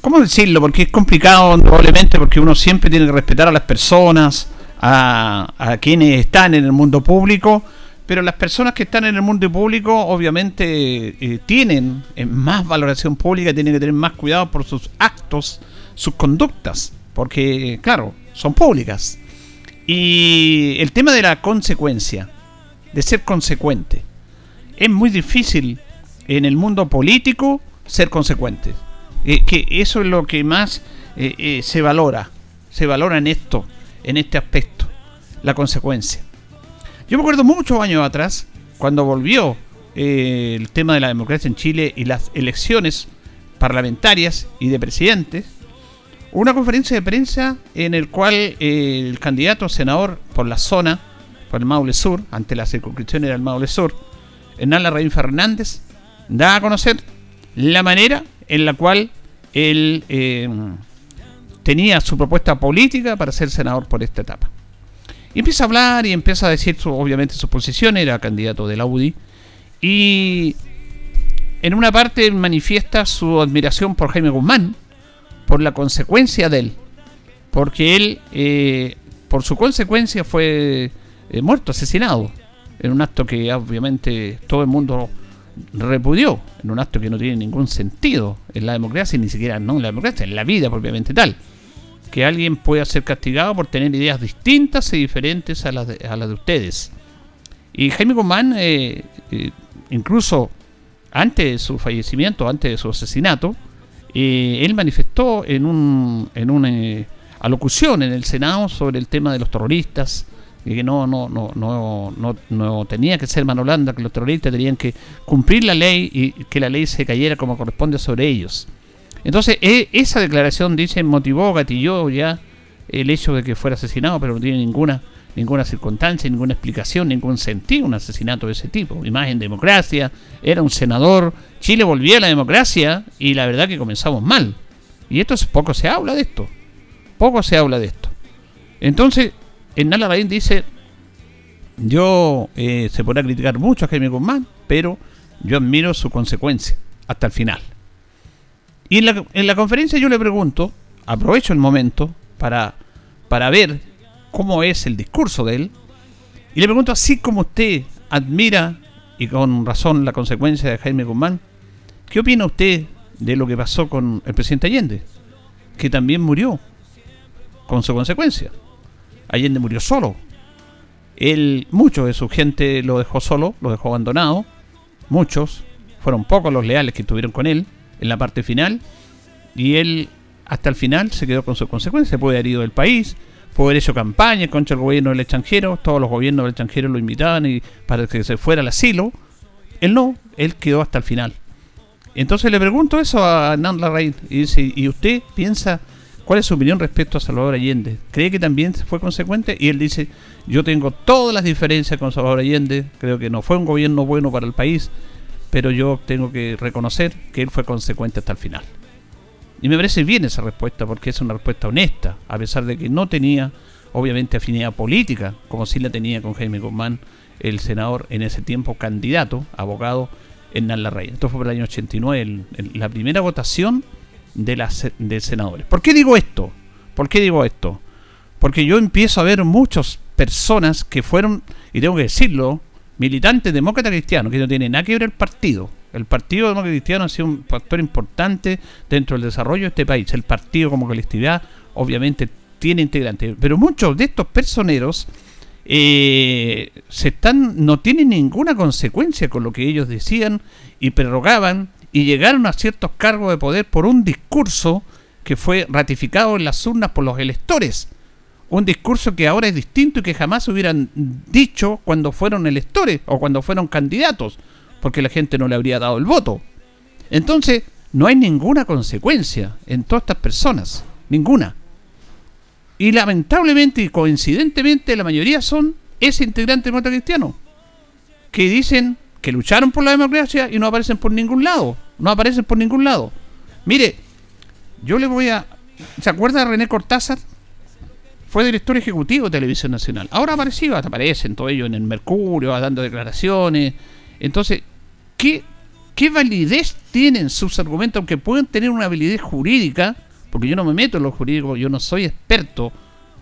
¿Cómo decirlo? Porque es complicado, probablemente, porque uno siempre tiene que respetar a las personas, a, a quienes están en el mundo público, pero las personas que están en el mundo público obviamente eh, tienen eh, más valoración pública, tienen que tener más cuidado por sus actos, sus conductas, porque, claro, son públicas. Y el tema de la consecuencia, de ser consecuente, es muy difícil en el mundo político ser consecuentes. Eh, que eso es lo que más eh, eh, se valora, se valora en esto, en este aspecto, la consecuencia. Yo me acuerdo muchos años atrás, cuando volvió el tema de la democracia en Chile y las elecciones parlamentarias y de presidentes, una conferencia de prensa en el cual el candidato senador por la zona, por el Maule Sur, ante la circunscripción era el Maule Sur, Hernán Larraín Fernández, da a conocer la manera en la cual él eh, tenía su propuesta política para ser senador por esta etapa. Y empieza a hablar y empieza a decir obviamente su posición, era candidato de la UDI, y en una parte manifiesta su admiración por Jaime Guzmán, por la consecuencia de él, porque él, eh, por su consecuencia, fue eh, muerto, asesinado, en un acto que obviamente todo el mundo repudió en un acto que no tiene ningún sentido en la democracia, ni siquiera no en la democracia, en la vida propiamente tal. Que alguien pueda ser castigado por tener ideas distintas y diferentes a las de, a las de ustedes. Y Jaime Guzmán, eh, eh, incluso antes de su fallecimiento, antes de su asesinato, eh, él manifestó en, un, en una alocución en el Senado sobre el tema de los terroristas, y que no, no, no, no, no, no tenía que ser mano blanda, que los terroristas tenían que cumplir la ley y que la ley se cayera como corresponde sobre ellos. Entonces, e, esa declaración, dice, motivó, gatilló ya el hecho de que fuera asesinado, pero no tiene ninguna ninguna circunstancia, ninguna explicación, ningún sentido un asesinato de ese tipo. Y más en democracia, era un senador, Chile volvía a la democracia y la verdad que comenzamos mal. Y esto es, poco se habla de esto. Poco se habla de esto. Entonces, Hernán Larraín dice, yo eh, se podrá criticar mucho a Jaime Guzmán, pero yo admiro su consecuencia hasta el final. Y en la, en la conferencia yo le pregunto, aprovecho el momento para, para ver cómo es el discurso de él, y le pregunto, así como usted admira, y con razón, la consecuencia de Jaime Guzmán, ¿qué opina usted de lo que pasó con el presidente Allende? Que también murió con su consecuencia. Allende murió solo. Él, muchos de su gente lo dejó solo, lo dejó abandonado. Muchos, fueron pocos los leales que estuvieron con él en la parte final. Y él, hasta el final, se quedó con sus consecuencias. Puede haber ido del país, puede haber hecho campaña contra el gobierno del extranjero. Todos los gobiernos del extranjero lo invitaban y para que se fuera al asilo. Él no, él quedó hasta el final. Entonces le pregunto eso a Hernán Larraín y dice, ¿y usted piensa ¿Cuál es su opinión respecto a Salvador Allende? ¿Cree que también fue consecuente? Y él dice, yo tengo todas las diferencias con Salvador Allende, creo que no fue un gobierno bueno para el país, pero yo tengo que reconocer que él fue consecuente hasta el final. Y me parece bien esa respuesta, porque es una respuesta honesta, a pesar de que no tenía, obviamente, afinidad política, como sí la tenía con Jaime Guzmán, el senador en ese tiempo candidato, abogado en Larraín. Esto fue por el año 89, la primera votación de, las, de senadores. ¿Por qué digo esto? ¿Por qué digo esto? Porque yo empiezo a ver muchas personas que fueron, y tengo que decirlo, militantes demócratas cristianos, que no tienen nada que ver el partido, El Partido Demócrata Cristiano ha sido un factor importante dentro del desarrollo de este país. El partido como colectividad obviamente tiene integrantes, pero muchos de estos personeros eh, se están, no tienen ninguna consecuencia con lo que ellos decían y prorrogaban y llegaron a ciertos cargos de poder por un discurso que fue ratificado en las urnas por los electores. Un discurso que ahora es distinto y que jamás hubieran dicho cuando fueron electores o cuando fueron candidatos, porque la gente no le habría dado el voto. Entonces, no hay ninguna consecuencia en todas estas personas, ninguna. Y lamentablemente y coincidentemente la mayoría son ese integrante de cristiano, que dicen que lucharon por la democracia y no aparecen por ningún lado, no aparecen por ningún lado. Mire, yo le voy a... ¿Se acuerda de René Cortázar? Fue director ejecutivo de Televisión Nacional. Ahora apareció, aparecen todo ello en el Mercurio, dando declaraciones. Entonces, ¿qué, ¿qué validez tienen sus argumentos? Aunque pueden tener una validez jurídica, porque yo no me meto en lo jurídico, yo no soy experto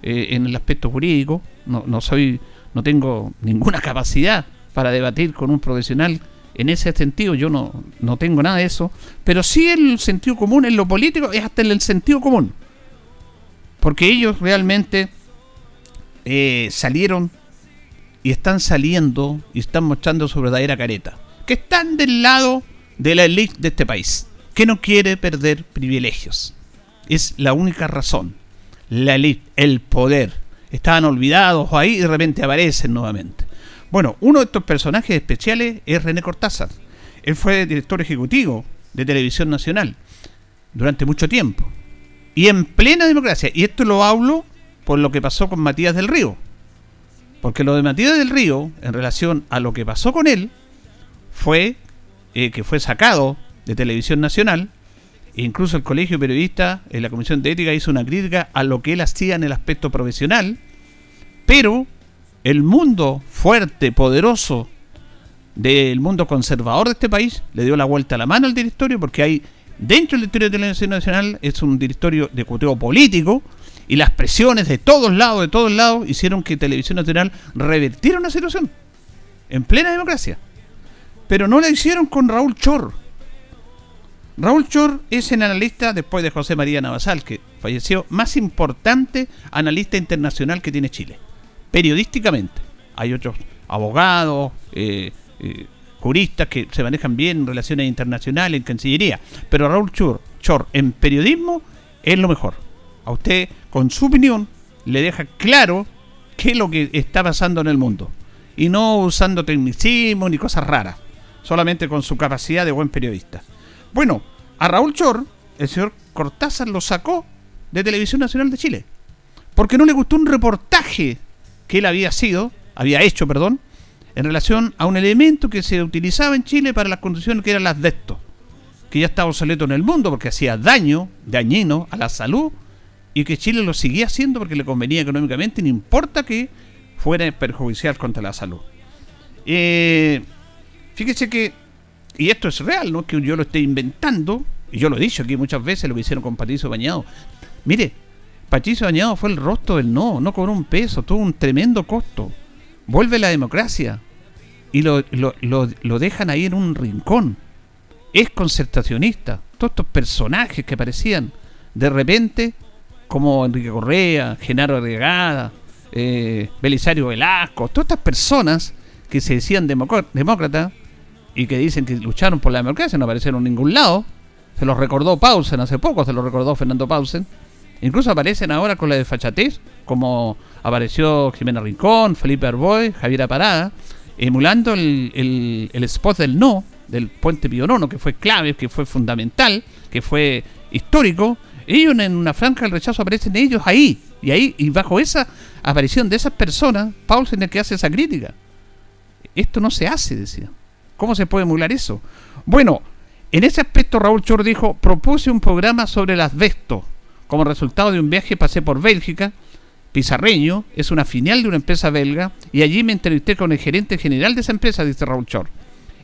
eh, en el aspecto jurídico, no, no, soy, no tengo ninguna capacidad para debatir con un profesional en ese sentido yo no, no tengo nada de eso, pero sí el sentido común en lo político es hasta el sentido común. Porque ellos realmente eh, salieron y están saliendo y están mostrando su verdadera careta. Que están del lado de la élite de este país, que no quiere perder privilegios. Es la única razón. La élite, el poder. Estaban olvidados ahí y de repente aparecen nuevamente. Bueno, uno de estos personajes especiales es René Cortázar. Él fue director ejecutivo de Televisión Nacional durante mucho tiempo. Y en plena democracia. Y esto lo hablo por lo que pasó con Matías del Río. Porque lo de Matías del Río, en relación a lo que pasó con él, fue eh, que fue sacado de Televisión Nacional. E incluso el Colegio Periodista, en la Comisión de Ética, hizo una crítica a lo que él hacía en el aspecto profesional. Pero el mundo fuerte, poderoso del mundo conservador de este país le dio la vuelta a la mano al directorio porque hay dentro del directorio de Televisión Nacional es un directorio de ejecutivo político y las presiones de todos lados, de todos lados, hicieron que Televisión Nacional revertiera una situación en plena democracia. Pero no la hicieron con Raúl Chor. Raúl Chor es el analista, después de José María Navasal, que falleció, más importante analista internacional que tiene Chile periodísticamente. Hay otros abogados, eh, eh, juristas que se manejan bien en relaciones internacionales, en Cancillería. Pero Raúl Chor, Chor en periodismo es lo mejor. A usted, con su opinión, le deja claro qué es lo que está pasando en el mundo. Y no usando tecnicismo ni cosas raras. Solamente con su capacidad de buen periodista. Bueno, a Raúl Chor, el señor Cortázar lo sacó de Televisión Nacional de Chile. Porque no le gustó un reportaje que él había sido, había hecho, perdón, en relación a un elemento que se utilizaba en Chile para las condiciones que eran las de esto, que ya estaba obsoleto en el mundo porque hacía daño, dañino a la salud, y que Chile lo seguía haciendo porque le convenía económicamente, no importa que fuera perjudicial contra la salud. Eh, fíjese que, y esto es real, no que yo lo esté inventando, y yo lo he dicho aquí muchas veces, lo que hicieron con Patricio Bañado. Mire, Patricio Bañado fue el rostro del no, no cobró un peso, tuvo un tremendo costo. Vuelve la democracia y lo, lo, dejan ahí en un rincón. Es concertacionista. Todos estos personajes que aparecían de repente, como Enrique Correa, Genaro Regada, eh, Belisario Velasco, todas estas personas que se decían demócratas y que dicen que lucharon por la democracia, no aparecieron en ningún lado. Se los recordó Pausen hace poco, se los recordó Fernando Pausen Incluso aparecen ahora con la desfachatez, como apareció Jimena Rincón, Felipe Arboy, Javier Parada, emulando el, el, spot del no, del puente Pío que fue clave, que fue fundamental, que fue histórico. Ellos en una franja del rechazo aparecen ellos ahí, y ahí, y bajo esa aparición de esas personas, es el que hace esa crítica. Esto no se hace, decía. ¿Cómo se puede emular eso? Bueno, en ese aspecto Raúl Chor dijo, propuse un programa sobre el asbesto como resultado de un viaje pasé por Bélgica, Pizarreño es una filial de una empresa belga y allí me entrevisté con el gerente general de esa empresa, dice Raúl Chor.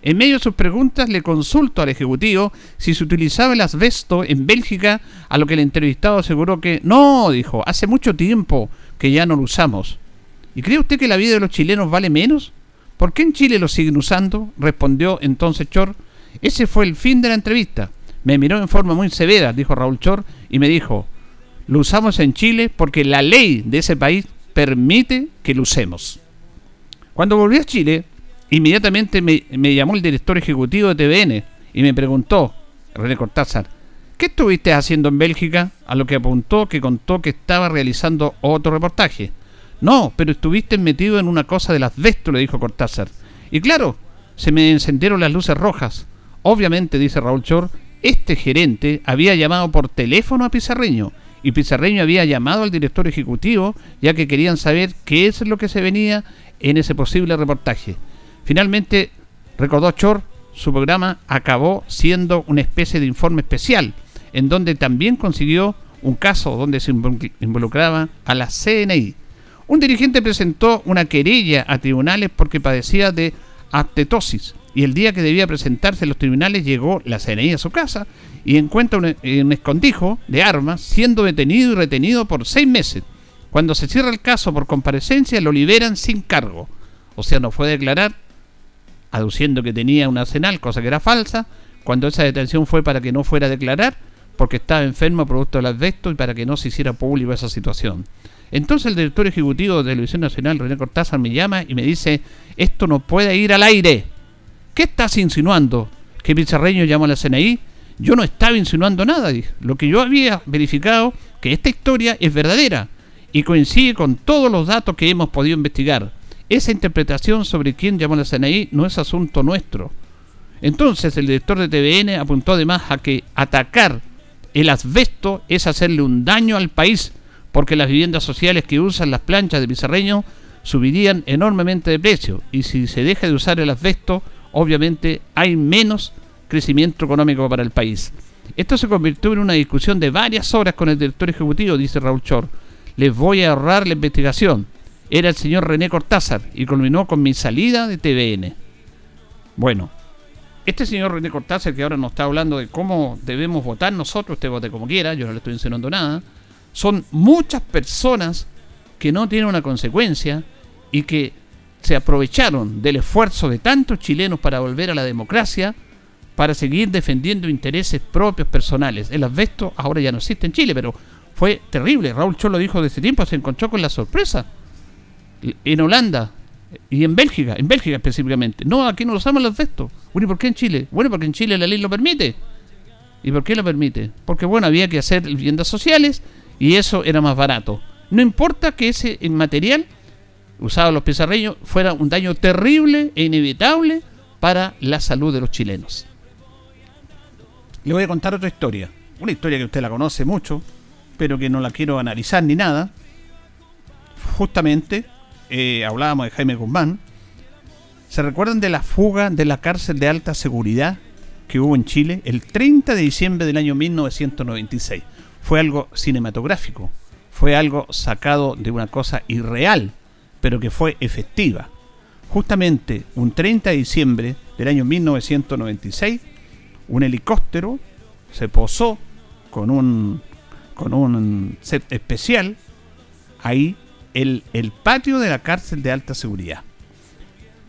En medio de sus preguntas le consulto al ejecutivo si se utilizaba el asbesto en Bélgica, a lo que el entrevistado aseguró que no, dijo, hace mucho tiempo que ya no lo usamos. ¿Y cree usted que la vida de los chilenos vale menos? ¿Por qué en Chile lo siguen usando? Respondió entonces Chor Ese fue el fin de la entrevista. Me miró en forma muy severa, dijo Raúl Chor, y me dijo, lo usamos en Chile porque la ley de ese país permite que lo usemos. Cuando volví a Chile, inmediatamente me, llamó el director ejecutivo de TVN y me preguntó, René Cortázar, ¿qué estuviste haciendo en Bélgica? A lo que apuntó que contó que estaba realizando otro reportaje. No, pero estuviste metido en una cosa del asbesto, le dijo Cortázar. Y claro, se me encendieron las luces rojas. Obviamente, dice Raúl Chor, este gerente había llamado por teléfono a Pizarreño y Pizarreño había llamado al director ejecutivo ya que querían saber qué es lo que se venía en ese posible reportaje. Finalmente, recordó Chor, su programa acabó siendo una especie de informe especial, en donde también consiguió un caso donde se involucraba a la CNI. Un dirigente presentó una querella a tribunales porque padecía de astetosis y el día que debía presentarse en los tribunales llegó la CNI a su casa y encuentra un, un, escondijo de armas siendo detenido y retenido por seis meses. Cuando se cierra el caso por comparecencia lo liberan sin cargo. O sea, no fue a declarar aduciendo que tenía un arsenal, cosa que era falsa, cuando esa detención fue para que no fuera a declarar, porque estaba enfermo producto del asbesto y para que no se hiciera público esa situación. Entonces el director ejecutivo de Televisión Nacional, René Cortázar, me llama y me dice, esto no puede ir al aire. ¿Qué estás insinuando? ¿Que Pizarreño llamó a la CNI? Yo no estaba insinuando nada. Lo que yo había verificado, que esta historia es verdadera y coincide con todos los datos que hemos podido investigar. Esa interpretación sobre quién llamó a la CNI no es asunto nuestro. Entonces el director de TVN apuntó además a que atacar el asbesto es hacerle un daño al país, porque las viviendas sociales que usan las planchas de Pizarreño subirían enormemente de precio, y si se deja de usar el asbesto, obviamente hay menos crecimiento económico para el país. Esto se convirtió en una discusión de varias horas con el director ejecutivo, dice Raúl Chor. Les voy a ahorrar la investigación era el señor René Cortázar y culminó con mi salida de TVN. Bueno, este señor René Cortázar que ahora nos está hablando de cómo debemos votar nosotros, usted vote como quiera, yo no le estoy enseñando nada, son muchas personas que no tienen una consecuencia y que se aprovecharon del esfuerzo de tantos chilenos para volver a la democracia, para seguir defendiendo intereses propios personales. El asbesto ahora ya no existe en Chile, pero fue terrible. Raúl Cholo dijo de ese tiempo, se encontró con la sorpresa en Holanda y en Bélgica, en Bélgica específicamente. No, aquí no usamos los vestos. Bueno, ¿y por qué en Chile? Bueno, porque en Chile la ley lo permite. ¿Y por qué lo permite? Porque, bueno, había que hacer viviendas sociales y eso era más barato. No importa que ese material usado los pizarreños fuera un daño terrible e inevitable para la salud de los chilenos. Le voy a contar otra historia. Una historia que usted la conoce mucho, pero que no la quiero analizar ni nada. Justamente eh, hablábamos de Jaime Guzmán, ¿se recuerdan de la fuga de la cárcel de alta seguridad que hubo en Chile el 30 de diciembre del año 1996? Fue algo cinematográfico, fue algo sacado de una cosa irreal, pero que fue efectiva. Justamente un 30 de diciembre del año 1996, un helicóptero se posó con un, con un set especial ahí el, patio de la cárcel de alta seguridad.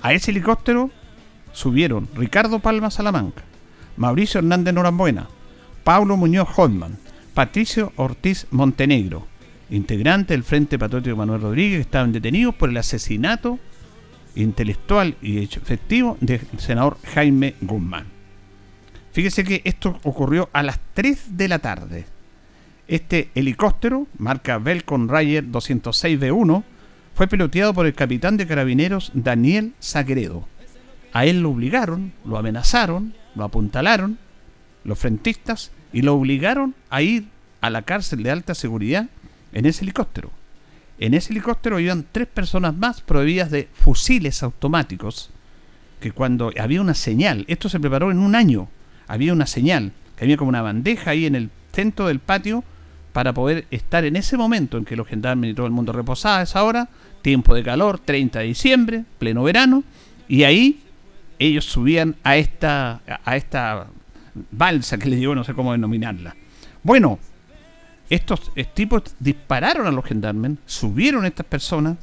A ese helicóptero subieron Ricardo Palma Salamanca, Mauricio Hernández Norambuena, Pablo Muñoz Hodman, Patricio Ortiz Montenegro, integrante del Frente Patriótico Manuel Rodríguez, que estaban detenidos por el asesinato intelectual y efectivo del senador Jaime Guzmán. Fíjese que esto ocurrió a las 3 de la tarde. Este helicóptero, marca Belcon Rayer 206B1, fue piloteado por el capitán de carabineros Daniel Sagredo. A él lo obligaron, lo amenazaron, lo apuntalaron los frentistas y lo obligaron a ir a la cárcel de alta seguridad en ese helicóptero. En ese helicóptero iban tres personas más prohibidas de fusiles automáticos, que cuando había una señal, esto se preparó en un año, había una señal, que había como una bandeja ahí en el centro del patio para poder estar en ese momento en que los gendarmes y todo el mundo reposaba a esa hora, tiempo de calor, 30 de diciembre, pleno verano, y ahí ellos subían a esta, a esta balsa que les digo, no sé cómo denominarla. Bueno, estos tipos dispararon a los gendarmes, subieron a estas personas,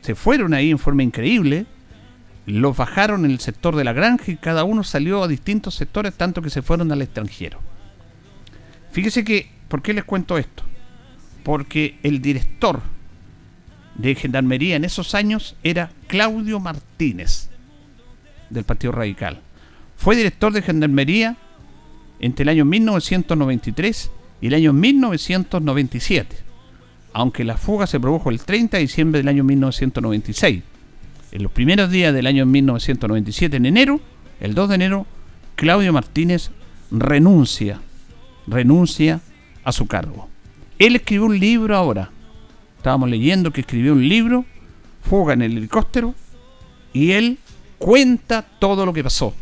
se fueron ahí en forma increíble, los bajaron en el sector de la granja y cada uno salió a distintos sectores, tanto que se fueron al extranjero. Fíjese que, ¿por qué les cuento esto? Porque el director de Gendarmería en esos años era Claudio Martínez, del Partido Radical. Fue director de Gendarmería entre el año 1993 y el año 1997, aunque la fuga se produjo el 30 de diciembre del año 1996. En los primeros días del año 1997, en enero, el 2 de enero, Claudio Martínez renuncia, renuncia a su cargo. Él escribió un libro ahora. Estábamos leyendo que escribió un libro, Fuga en el helicóptero, y él cuenta todo lo que pasó.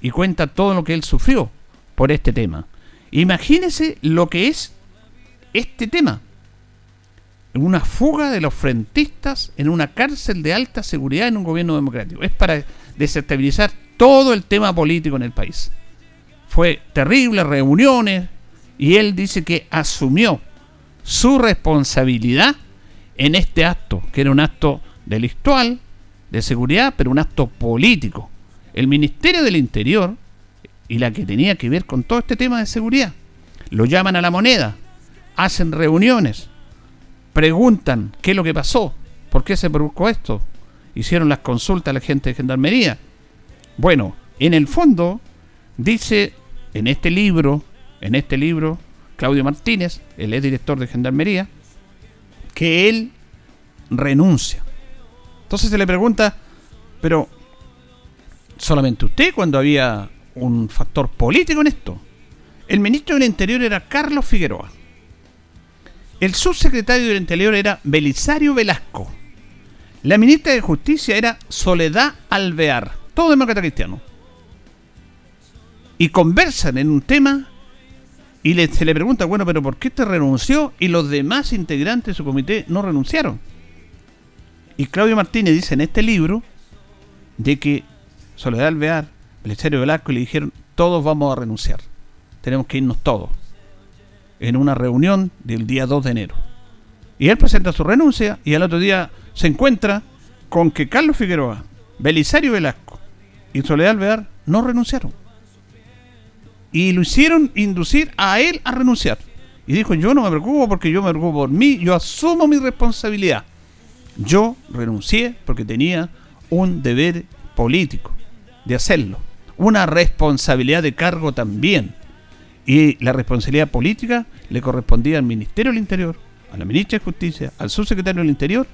Y cuenta todo lo que él sufrió por este tema. Imagínese lo que es este tema una fuga de los frentistas en una cárcel de alta seguridad en un gobierno democrático. Es para desestabilizar todo el tema político en el país. Fue terribles reuniones y él dice que asumió su responsabilidad en este acto, que era un acto delictual, de seguridad, pero un acto político. El Ministerio del Interior y la que tenía que ver con todo este tema de seguridad, lo llaman a la moneda, hacen reuniones, preguntan qué es lo que pasó, por qué se produjo esto. Hicieron las consultas a la gente de Gendarmería. Bueno, en el fondo dice en este libro, en este libro, Claudio Martínez, el es director de Gendarmería, que él renuncia. Entonces se le pregunta, pero solamente usted cuando había un factor político en esto. El ministro del Interior era Carlos Figueroa. El subsecretario del Interior era Belisario Velasco. La ministra de Justicia era Soledad Alvear, todo demócrata cristiano. Y conversan en un tema y se le pregunta, bueno, pero ¿por qué te renunció? Y los demás integrantes de su comité no renunciaron. Y Claudio Martínez dice en este libro de que Soledad Alvear, Belisario Velasco le dijeron, todos vamos a renunciar. Tenemos que irnos todos en una reunión del día 2 de enero. Y él presenta su renuncia y al otro día se encuentra con que Carlos Figueroa, Belisario Velasco y Soledad Alvear no renunciaron. Y lo hicieron inducir a él a renunciar. Y dijo, yo no me preocupo porque yo me preocupo por mí, yo asumo mi responsabilidad. Yo renuncié porque tenía un deber político de hacerlo. Una responsabilidad de cargo también. Y la responsabilidad política le correspondía al Ministerio del Interior, a la Ministra de Justicia, al subsecretario del Interior.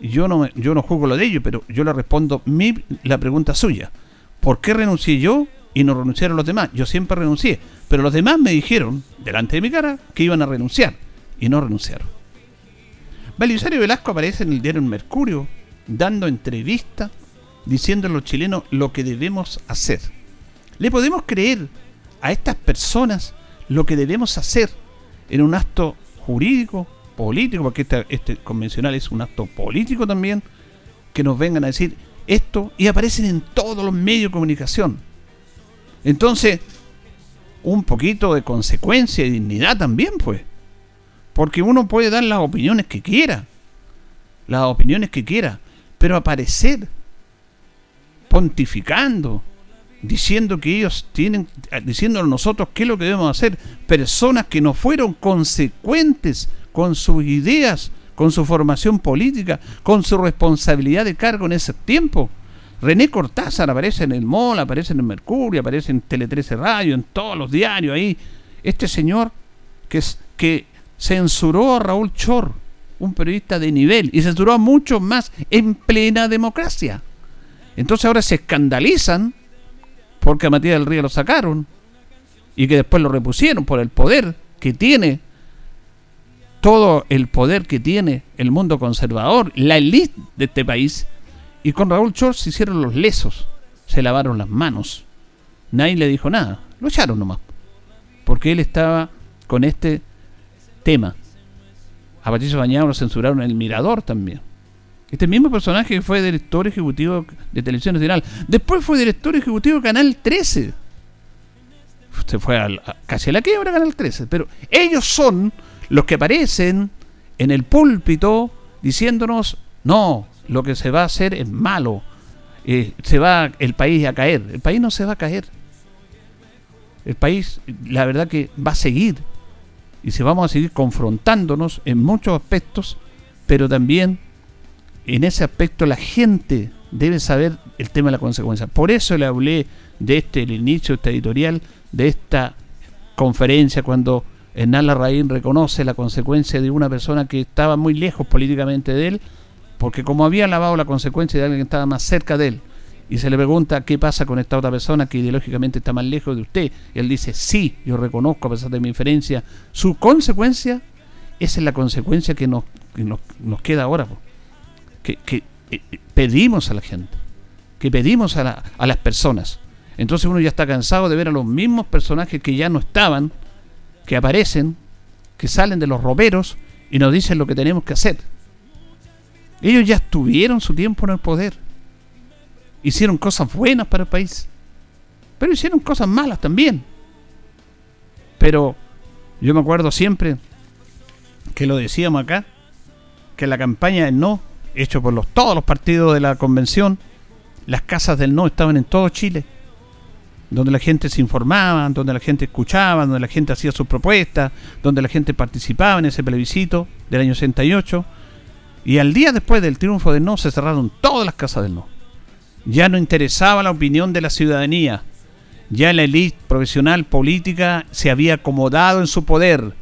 Yo no, yo no juzgo lo de ellos, pero yo le respondo mi, la pregunta suya. ¿Por qué renuncié yo y no renunciaron los demás? Yo siempre renuncié, pero los demás me dijeron, delante de mi cara, que iban a renunciar y no renunciaron. Belisario Velasco aparece en el diario Mercurio, dando entrevista, diciendo a los chilenos lo que debemos hacer. ¿Le podemos creer a estas personas lo que debemos hacer en un acto jurídico, político, porque este, convencional es un acto político también, que nos vengan a decir esto y aparecen en todos los medios de comunicación. Entonces, un poquito de consecuencia y dignidad también, pues. Porque uno puede dar las opiniones que quiera, las opiniones que quiera, pero aparecer pontificando, diciendo que ellos tienen, diciéndonos nosotros qué es lo que debemos hacer, personas que no fueron consecuentes con sus ideas, con su formación política, con su responsabilidad de cargo en ese tiempo. René Cortázar aparece en el MOL, aparece en el Mercurio, aparece en Tele 13 Radio, en todos los diarios ahí. Este señor que, que censuró a Raúl Chor, un periodista de nivel, y censuró a muchos más en plena democracia. Entonces ahora se escandalizan porque a Matías del Río lo sacaron y que después lo repusieron por el poder que tiene, todo el poder que tiene el mundo conservador, la élite de este país. Y con Raúl Chor se hicieron los lesos, se lavaron las manos. Nadie le dijo nada, lo echaron nomás, porque él estaba con este tema. A Patricio Bañado lo censuraron en el Mirador también. Este mismo personaje fue director ejecutivo de Televisión Nacional. Después fue director ejecutivo de Canal 13. Se fue casi a la quiebra Canal 13. Pero ellos son los que aparecen en el púlpito diciéndonos, no, lo que se va a hacer es malo. eh, se va el país a caer. El país no se va a caer. El país, la verdad que va a seguir. Y se vamos a seguir confrontándonos en muchos aspectos, pero también en ese aspecto la gente debe saber el tema de la consecuencia. Por eso le hablé de este, el inicio de esta editorial, de esta conferencia, cuando Hernán Larraín reconoce la consecuencia de una persona que estaba muy lejos políticamente de él, porque como había lavado la consecuencia de alguien que estaba más cerca de él, y se le pregunta qué pasa con esta otra persona que ideológicamente está más lejos de usted, y él dice, sí, yo reconozco a pesar de mi diferencia, su consecuencia, esa es la consecuencia que nos, nos, queda ahora, que, eh, eh, pedimos a la gente, que pedimos a, a las personas. Entonces uno ya está cansado de ver a los mismos personajes que ya no estaban, que aparecen, que salen de los roperos y nos dicen lo que tenemos que hacer. Ellos ya estuvieron su tiempo en el poder. Hicieron cosas buenas para el país. Pero hicieron cosas malas también. Pero yo me acuerdo siempre que lo decíamos acá, que la campaña del no, hecho por los, todos los partidos de la convención, las casas del no estaban en todo Chile donde la gente se informaba, donde la gente escuchaba, donde la gente hacía sus propuestas, donde la gente participaba en ese plebiscito del año 68. Y al día después del triunfo del no se cerraron todas las casas del no. Ya no interesaba la opinión de la ciudadanía. Ya la élite profesional política se había acomodado en su poder.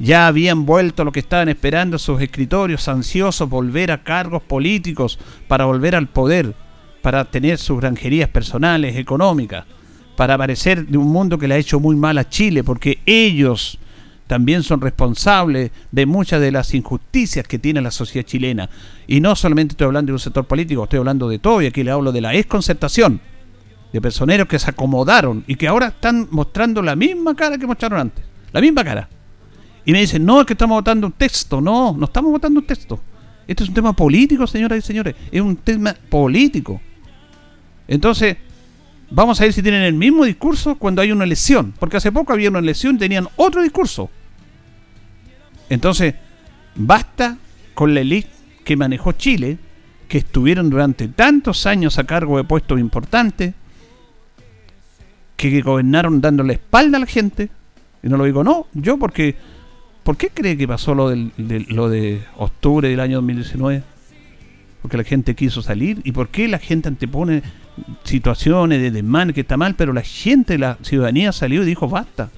Ya habían vuelto lo que estaban esperando sus escritorios, ansiosos volver a cargos políticos para volver al poder, para tener sus granjerías personales, económicas para aparecer de un mundo que le ha hecho muy mal a Chile, porque ellos también son responsables de muchas de las injusticias que tiene la sociedad chilena. Y no solamente estoy hablando de un sector político, estoy hablando de todo, y aquí le hablo de la exconcertación, de personeros que se acomodaron y que ahora están mostrando la misma cara que mostraron antes, la misma cara. Y me dicen, no, es que estamos votando un texto, no, no estamos votando un texto. Esto es un tema político, señoras y señores, es un tema político. Entonces, Vamos a ver si tienen el mismo discurso cuando hay una elección. Porque hace poco había una elección y tenían otro discurso. Entonces, basta con la élite que manejó Chile, que estuvieron durante tantos años a cargo de puestos importantes, que gobernaron dando la espalda a la gente. Y no lo digo, no, yo porque... ¿Por qué cree que pasó lo, de, lo de octubre del año 2019? Porque la gente quiso salir. ¿Y por qué la gente antepone situaciones de desmán que está mal, pero la gente, la ciudadanía salió y dijo basta.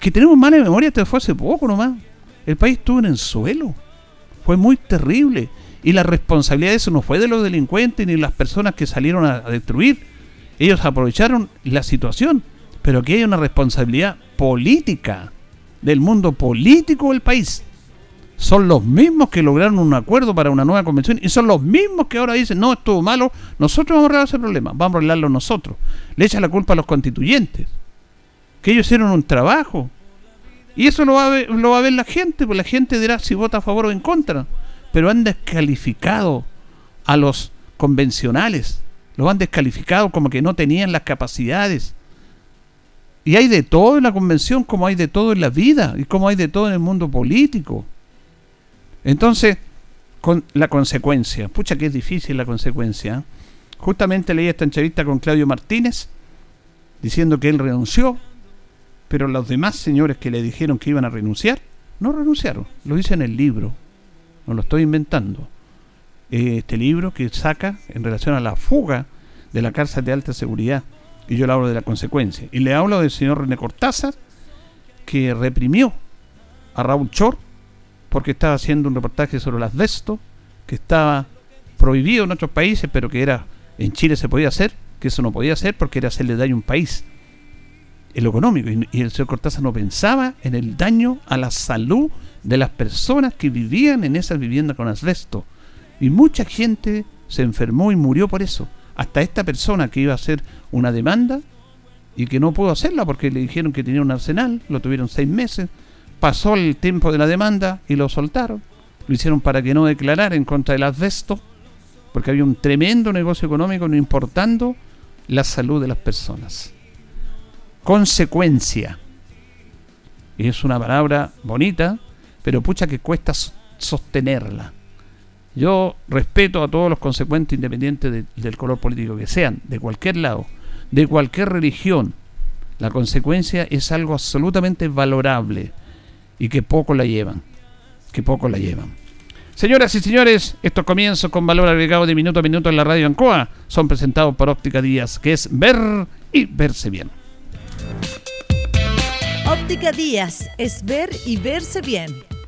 Que tenemos mala memoria, esto fue hace poco nomás. El país estuvo en el suelo. Fue muy terrible. Y la responsabilidad de eso no fue de los delincuentes ni las personas que salieron a, a destruir. Ellos aprovecharon la situación. Pero aquí hay una responsabilidad política del mundo político del país son los mismos que lograron un acuerdo para una nueva convención y son los mismos que ahora dicen, no, estuvo malo, nosotros vamos a arreglar ese problema, vamos a arreglarlo nosotros. Le echan la culpa a los constituyentes, que ellos hicieron un trabajo. Y eso lo va, a ver, lo va a ver la gente, pues la gente dirá si vota a favor o en contra. Pero han descalificado a los convencionales, los han descalificado como que no tenían las capacidades. Y hay de todo en la convención, como hay de todo en la vida, y como hay de todo en el mundo político. Entonces, con la consecuencia, pucha que es difícil la consecuencia. Justamente leí esta entrevista con Claudio Martínez diciendo que él renunció, pero los demás señores que le dijeron que iban a renunciar, no renunciaron. Lo dice en el libro, no lo estoy inventando. Este libro que saca en relación a la fuga de la cárcel de alta seguridad, y yo le hablo de la consecuencia. Y le hablo del señor René Cortázar, que reprimió a Raúl Chor porque estaba haciendo un reportaje sobre el asbesto, que estaba prohibido en otros países, pero que era en Chile se podía hacer, que eso no podía hacer porque era hacerle daño a un país, en lo económico. Y, el señor Cortázar no pensaba en el daño a la salud de las personas que vivían en esas viviendas con asbesto. Y mucha gente se enfermó y murió por eso. Hasta esta persona que iba a hacer una demanda y que no pudo hacerla porque le dijeron que tenía un arsenal, lo tuvieron seis meses, pasó el tiempo de la demanda y lo soltaron. Lo hicieron para que no declarara en contra del asbesto, porque había un tremendo negocio económico no importando la salud de las personas. Consecuencia. Es una palabra bonita, pero pucha que cuesta sostenerla. Yo respeto a todos los consecuentes independientes del color político que sean, de cualquier lado, de cualquier religión. La consecuencia es algo absolutamente valorable y que poco la llevan, que poco la llevan. Señoras y señores, estos comienzos con valor agregado de minuto a minuto en la radio Ancoa son presentados por Óptica Díaz, que es ver y verse bien. Óptica Díaz es ver y verse bien.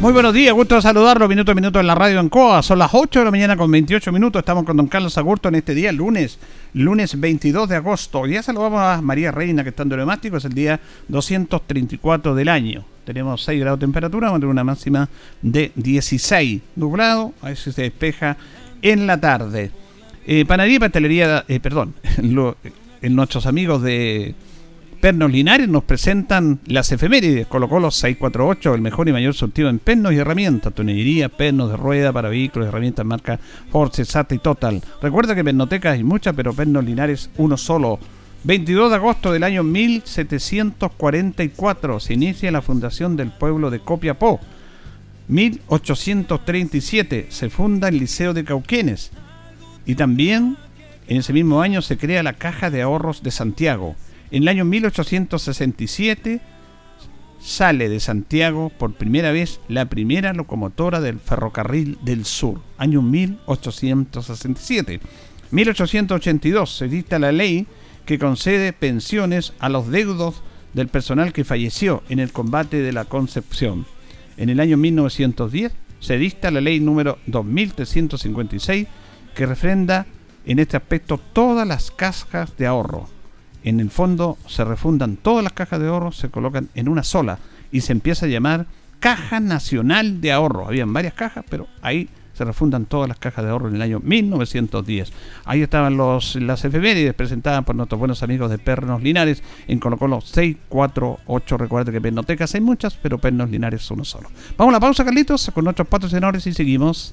Muy buenos días, gusto saludarlo minuto a minuto en la radio en Coa. Son las 8 de la mañana con 28 minutos. Estamos con don Carlos Agurto en este día, lunes, lunes 22 de agosto. Ya saludamos a María Reina, que está en neumático, es el día 234 del año. Tenemos 6 grados de temperatura, vamos a tener una máxima de 16. Nublado, a veces se despeja en la tarde. Eh, panadería y pastelería, eh, perdón, en nuestros amigos de Pernos Linares nos presentan las efemérides. Colo Colo 648, el mejor y mayor surtido en pernos y herramientas. Tonellería, pernos de rueda para vehículos, herramientas marca Force, SAT y Total. Recuerda que pernotecas hay muchas, pero Pernos Linares uno solo. 22 de agosto del año 1744 se inicia la fundación del pueblo de Copiapó. 1837 se funda el Liceo de Cauquenes. Y también en ese mismo año se crea la Caja de Ahorros de Santiago. En el año 1867 sale de Santiago por primera vez la primera locomotora del ferrocarril del sur, año 1867. 1882 se dicta la ley que concede pensiones a los deudos del personal que falleció en el combate de la Concepción. En el año 1910 se dicta la ley número 2356 que refrenda en este aspecto todas las cajas de ahorro en el fondo se refundan todas las cajas de ahorro, se colocan en una sola y se empieza a llamar Caja Nacional de Ahorro. Habían varias cajas, pero ahí se refundan todas las cajas de ahorro en el año 1910. Ahí estaban las efemérides presentadas por nuestros buenos amigos de Pernos Linares en Colo Colo 648. Recuerden que pernotecas hay muchas, pero Pernos Linares uno solo. Vamos a la pausa, Carlitos, con nuestros patrocinadores y seguimos.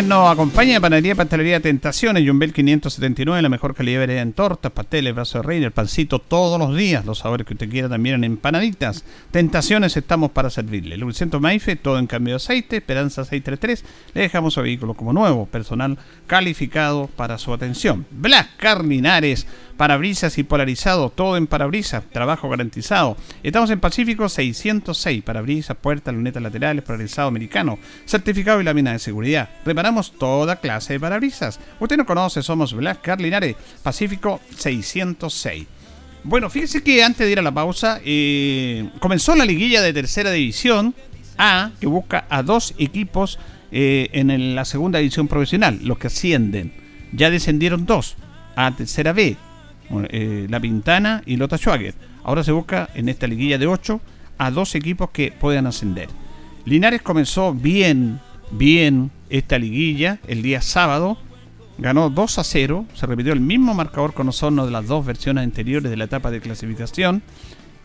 Nos acompaña Panadería Pastelería Tentaciones, Jumbel 579, la mejor calidad en tortas, pasteles, brazo de el pancito todos los días, los sabores que usted quiera también en empanaditas. Tentaciones estamos para servirle. Lubricento Maife, todo en cambio de aceite, Esperanza 633, le dejamos su vehículo como nuevo, personal calificado para su atención. Blas Carlinares, parabrisas y polarizado, todo en parabrisas, trabajo garantizado. Estamos en Pacífico 606, parabrisas, puertas, lunetas laterales, polarizado americano, certificado y lámina de seguridad. Reparamos toda clase de parabrisas. Usted nos conoce, somos Blas Carlinares, Pacífico 606. Bueno, fíjese que antes de ir a la pausa, eh, comenzó la liguilla de tercera división A, que busca a dos equipos eh, en la segunda división profesional, los que ascienden. Ya descendieron dos a tercera B, eh, La Pintana y Lota Schwager. Ahora se busca en esta liguilla de 8 a dos equipos que puedan ascender. Linares comenzó bien, bien esta liguilla el día sábado. Ganó 2 a 0. Se repitió el mismo marcador con Osorno de las dos versiones anteriores de la etapa de clasificación.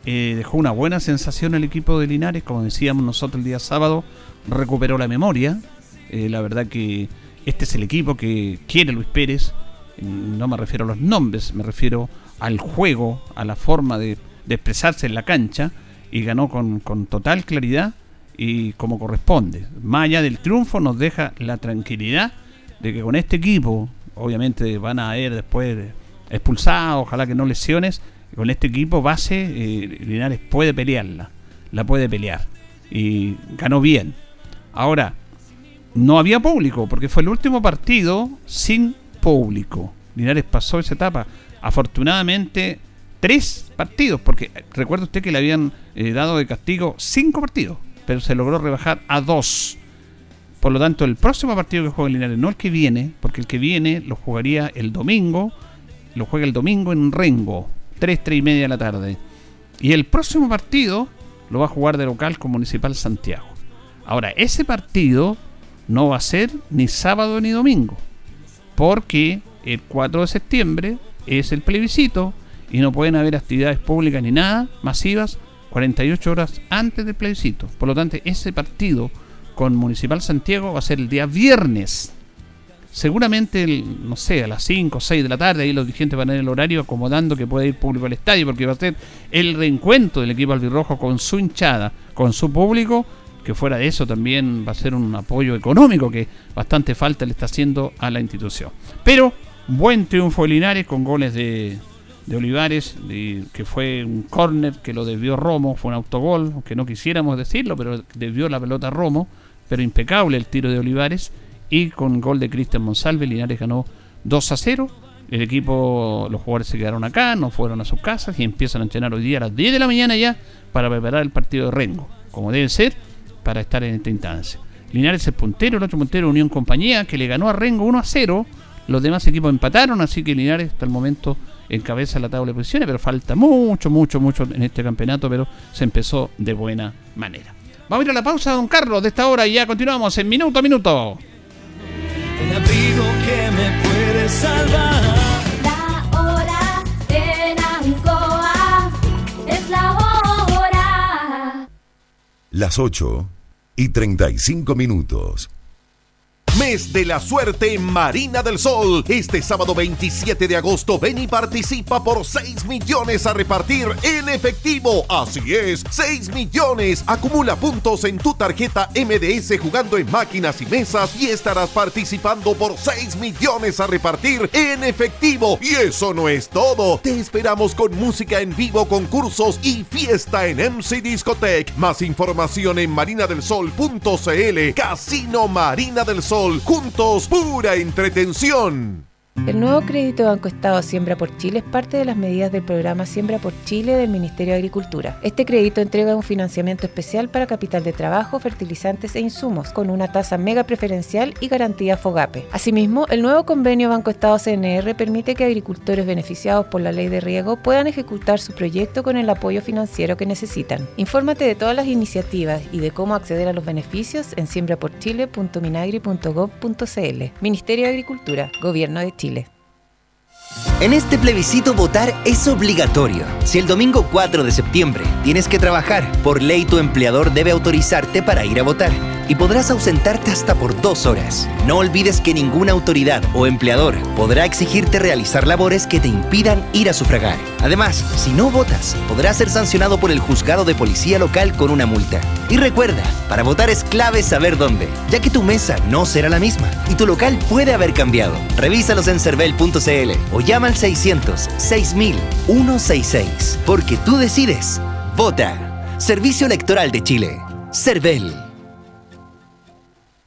Eh, dejó una buena sensación el equipo de Linares, como decíamos nosotros el día sábado. recuperó la memoria. Eh, la verdad que este es el equipo que quiere Luis Pérez. No me refiero a los nombres, me refiero al juego, a la forma de, expresarse en la cancha. Y ganó con, con total claridad y como corresponde. Más allá del triunfo nos deja la tranquilidad de que con este equipo, obviamente van a ir después expulsados, ojalá que no lesiones, con este equipo base eh, Linares puede pelearla, la puede pelear y ganó bien. Ahora, no había público porque fue el último partido sin público. Linares pasó esa etapa. Afortunadamente, tres partidos, porque recuerda usted que le habían eh, dado de castigo cinco partidos pero se logró rebajar a dos. Por lo tanto, el próximo partido que juega Linares, no el que viene, porque el que viene lo jugaría el domingo, lo juega el domingo en Rengo, 3, 3 y media de la tarde. Y el próximo partido lo va a jugar de local con Municipal Santiago. Ahora, ese partido no va a ser ni sábado ni domingo, porque el 4 de septiembre es el plebiscito y no pueden haber actividades públicas ni nada masivas 48 horas antes del plebiscito. Por lo tanto, ese partido con Municipal Santiago va a ser el día viernes. Seguramente, no sé, a las 5 o 6 de la tarde, ahí los dirigentes van a ir el horario acomodando que pueda ir público al estadio, porque va a ser el reencuentro del equipo albirrojo con su hinchada, con su público, que fuera de eso también va a ser un apoyo económico que bastante falta le está haciendo a la institución. Pero, buen triunfo de Linares con goles de de Olivares, que fue un córner que lo desvió Romo, fue un autogol, aunque no quisiéramos decirlo, pero desvió la pelota Romo, pero impecable el tiro de Olivares, y con gol de Cristian Monsalve, Linares ganó 2 a 0. El equipo, los jugadores se quedaron acá, no fueron a sus casas y empiezan a entrenar hoy día a las 10 de la mañana ya para preparar el partido de Rengo, como debe ser, para estar en esta instancia. Linares es puntero, el otro puntero Unión Compañía, que le ganó a Rengo 1 a 0. Los demás equipos empataron, así que Linares hasta el momento encabeza la tabla de posiciones, pero falta mucho, mucho, mucho en este campeonato, pero se empezó de buena manera. Vamos a ir a la pausa, don Carlos, de esta hora y ya continuamos en minuto a minuto. El abrigo que me puede salvar. La hora en Ancoa es la hora. Las 8 y 35 minutos. Mes de la suerte Marina del Sol. Este sábado 27 de agosto ven y participa por 6 millones a repartir en efectivo. Así es, 6 millones. Acumula puntos en tu tarjeta MDS jugando en máquinas y mesas y estarás participando por 6 millones a repartir en efectivo. Y eso no es todo. Te esperamos con música en vivo, concursos y fiesta en MC Discotech. Más información en marinadelsol.cl. Casino Marina del Sol juntos, pura entretención. El nuevo crédito Banco Estado Siembra por Chile es parte de las medidas del programa Siembra por Chile del Ministerio de Agricultura. Este crédito entrega un financiamiento especial para capital de trabajo, fertilizantes e insumos, con una tasa mega preferencial y garantía FOGAPE. Asimismo, el nuevo convenio Banco Estado CNR permite que agricultores beneficiados por la ley de riego puedan ejecutar su proyecto con el apoyo financiero que necesitan. Infórmate de todas las iniciativas y de cómo acceder a los beneficios en siembraporchile.minagri.gov.cl. Ministerio de Agricultura, Gobierno de Chile. En este plebiscito votar es obligatorio. Si el domingo 4 de septiembre tienes que trabajar, por ley tu empleador debe autorizarte para ir a votar y podrás ausentarte hasta por dos horas. No olvides que ninguna autoridad o empleador podrá exigirte realizar labores que te impidan ir a sufragar. Además, si no votas, podrás ser sancionado por el juzgado de policía local con una multa. Y recuerda, para votar es clave saber dónde, ya que tu mesa no será la misma y tu local puede haber cambiado. Revísalos en cervel.cl o llama al 600 6000 166, porque tú decides. Vota. Servicio Electoral de Chile. CERVEL.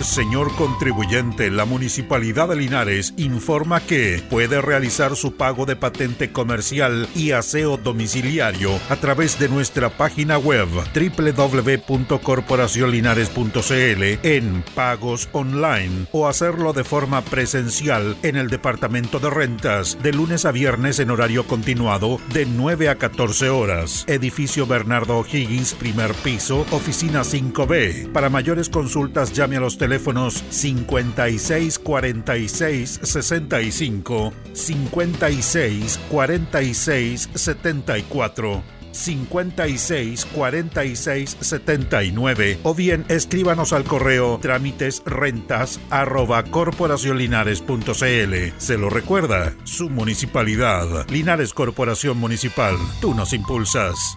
Señor contribuyente, la Municipalidad de Linares informa que puede realizar su pago de patente comercial y aseo domiciliario a través de nuestra página web www.corporacionlinares.cl en pagos online o hacerlo de forma presencial en el Departamento de Rentas de lunes a viernes en horario continuado de 9 a 14 horas. Edificio Bernardo O'Higgins, primer piso, oficina 5B. Para mayores consultas llame a los teléfonos teléfonos 56 46 65 56 46 74 56 46 79 o bien escríbanos al correo trámites rentas arroba corporacionlinares.cl. Se lo recuerda, su municipalidad, Linares Corporación Municipal, tú nos impulsas.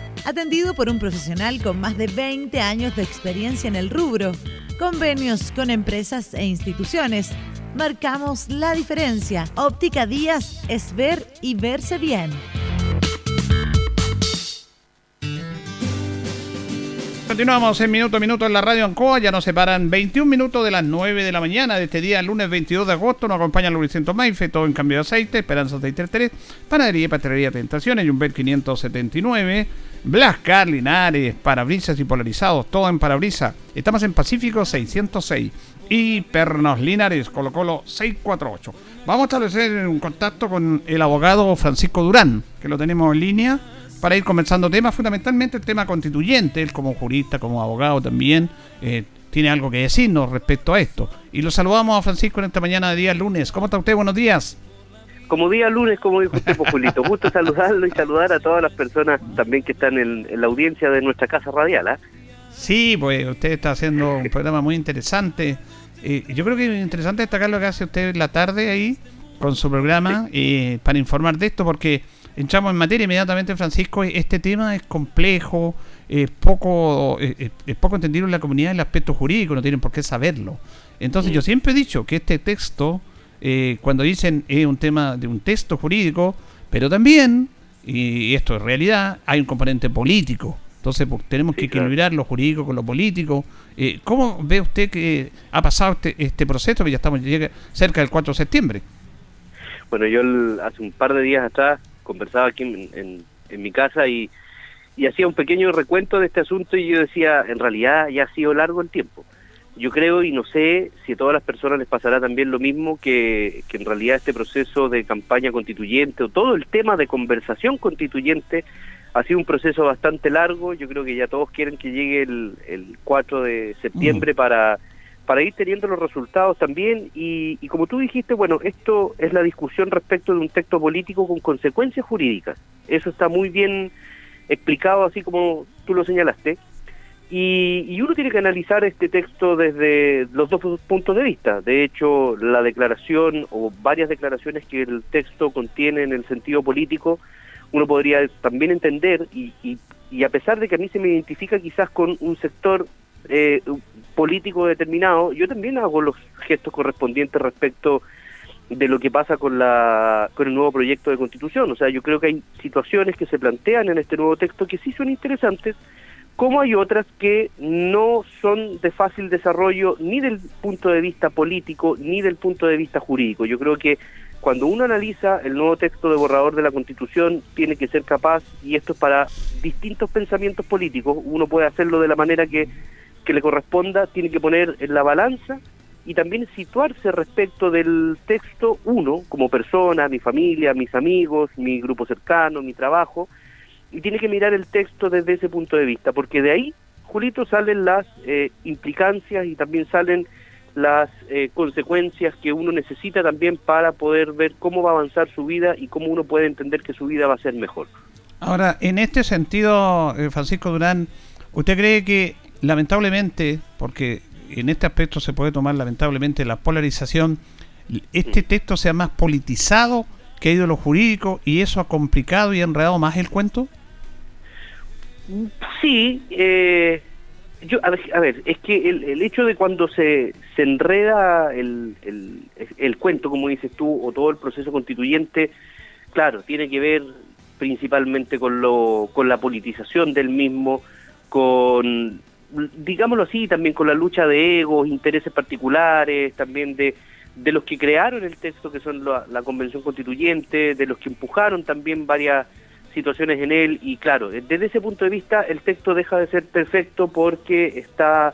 atendido por un profesional con más de 20 años de experiencia en el rubro, convenios con empresas e instituciones. Marcamos la diferencia. Óptica Díaz es ver y verse bien. Continuamos en minuto a minuto en la radio Ancoa. Ya nos separan 21 minutos de las 9 de la mañana de este día, lunes 22 de agosto. Nos acompaña Luisito Maife, todo en cambio de aceite, Esperanza 33, Panadería y Pastelería Tentaciones, Jumbel 579, Blascar, Linares, parabrisas y polarizados, todo en parabrisas. Estamos en Pacífico 606 y Pernos Linares, Colo Colo 648. Vamos a establecer un contacto con el abogado Francisco Durán, que lo tenemos en línea para ir comenzando temas, fundamentalmente el tema constituyente, él como jurista, como abogado también, eh, tiene algo que decirnos respecto a esto. Y lo saludamos a Francisco en esta mañana de día lunes. ¿Cómo está usted? Buenos días. Como día lunes, como dijo usted, Populito, gusto saludarlo y saludar a todas las personas también que están en, la audiencia de nuestra casa radial. ¿ah? Sí, pues usted está haciendo un programa muy interesante. Eh, yo creo que es interesante destacar lo que hace usted en la tarde ahí con su programa eh, para informar de esto, porque entramos en materia inmediatamente, Francisco. Este tema es complejo, es poco, es, poco entendido en la comunidad en el aspecto jurídico, no tienen por qué saberlo. Entonces, yo siempre he dicho que este texto, eh, cuando dicen es un tema de un texto jurídico, pero también, y esto es realidad, hay un componente político. Entonces, pues, tenemos que equilibrar lo jurídico con lo político. Eh, ¿Cómo ve usted que ha pasado este, este proceso, que ya estamos cerca del 4 de septiembre? Bueno, yo hace un par de días atrás conversaba aquí en, en, mi casa y, y hacía un pequeño recuento de este asunto y yo decía, en realidad ya ha sido largo el tiempo. Yo creo y no sé si a todas las personas les pasará también lo mismo que, que en realidad este proceso de campaña constituyente o todo el tema de conversación constituyente ha sido un proceso bastante largo. Yo creo que ya todos quieren que llegue el, el 4 de septiembre mm. para para ir teniendo los resultados también y, como tú dijiste, bueno, esto es la discusión respecto de un texto político con consecuencias jurídicas. Eso está muy bien explicado así como tú lo señalaste. Y, uno tiene que analizar este texto desde los dos puntos de vista. De hecho, la declaración o varias declaraciones que el texto contiene en el sentido político, uno podría también entender y, y a pesar de que a mí se me identifica quizás con un sector eh, político determinado, yo también hago los gestos correspondientes respecto de lo que pasa con la con el nuevo proyecto de constitución. O sea, yo creo que hay situaciones que se plantean en este nuevo texto que sí son interesantes, como hay otras que no son de fácil desarrollo ni del punto de vista político ni del punto de vista jurídico. Yo creo que cuando uno analiza el nuevo texto de borrador de la Constitución, tiene que ser capaz, y esto es para distintos pensamientos políticos, uno puede hacerlo de la manera que que le corresponda tiene que poner en la balanza y también situarse respecto del texto uno, como persona, mi familia, mis amigos, mi grupo cercano, mi trabajo, y tiene que mirar el texto desde ese punto de vista, porque de ahí, Julito, salen las eh, implicancias y también salen las eh, consecuencias que uno necesita también para poder ver cómo va a avanzar su vida y cómo uno puede entender que su vida va a ser mejor. Ahora, en este sentido, eh, Francisco Durán, ¿usted cree que lamentablemente, porque en este aspecto se puede tomar lamentablemente la polarización, este texto sea más politizado que ha ido lo jurídico y eso ha complicado y enredado más el cuento? Sí, eh, yo, a ver, a ver, es que el, el hecho de cuando se, se enreda el, el, el cuento, como dices tú, o todo el proceso constituyente, claro, tiene que ver principalmente con, lo, con la politización del mismo, con, digámoslo así, también con la lucha de egos, intereses particulares, también de, de los que crearon el texto, que son la, la Convención Constituyente, de los que empujaron también varias situaciones en él y claro, desde ese punto de vista el texto deja de ser perfecto porque está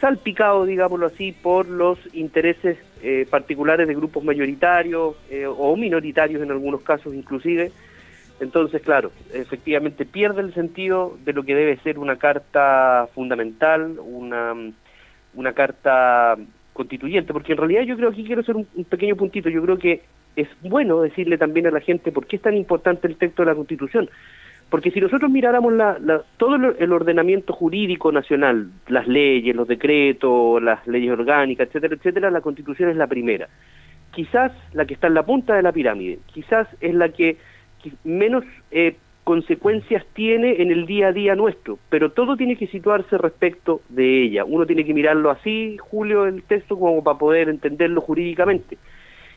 salpicado, digámoslo así, por los intereses eh, particulares de grupos mayoritarios eh, o minoritarios en algunos casos inclusive. Entonces, claro, efectivamente pierde el sentido de lo que debe ser una carta fundamental, una, una carta constituyente, porque en realidad yo creo que quiero hacer un, un pequeño puntito, yo creo que es bueno decirle también a la gente por qué es tan importante el texto de la Constitución. Porque si nosotros miráramos la, la, todo el ordenamiento jurídico nacional, las leyes, los decretos, las leyes orgánicas, etcétera, etcétera, la Constitución es la primera. Quizás la que está en la punta de la pirámide, quizás es la que menos eh, consecuencias tiene en el día a día nuestro, pero todo tiene que situarse respecto de ella. Uno tiene que mirarlo así, Julio, el texto, como para poder entenderlo jurídicamente.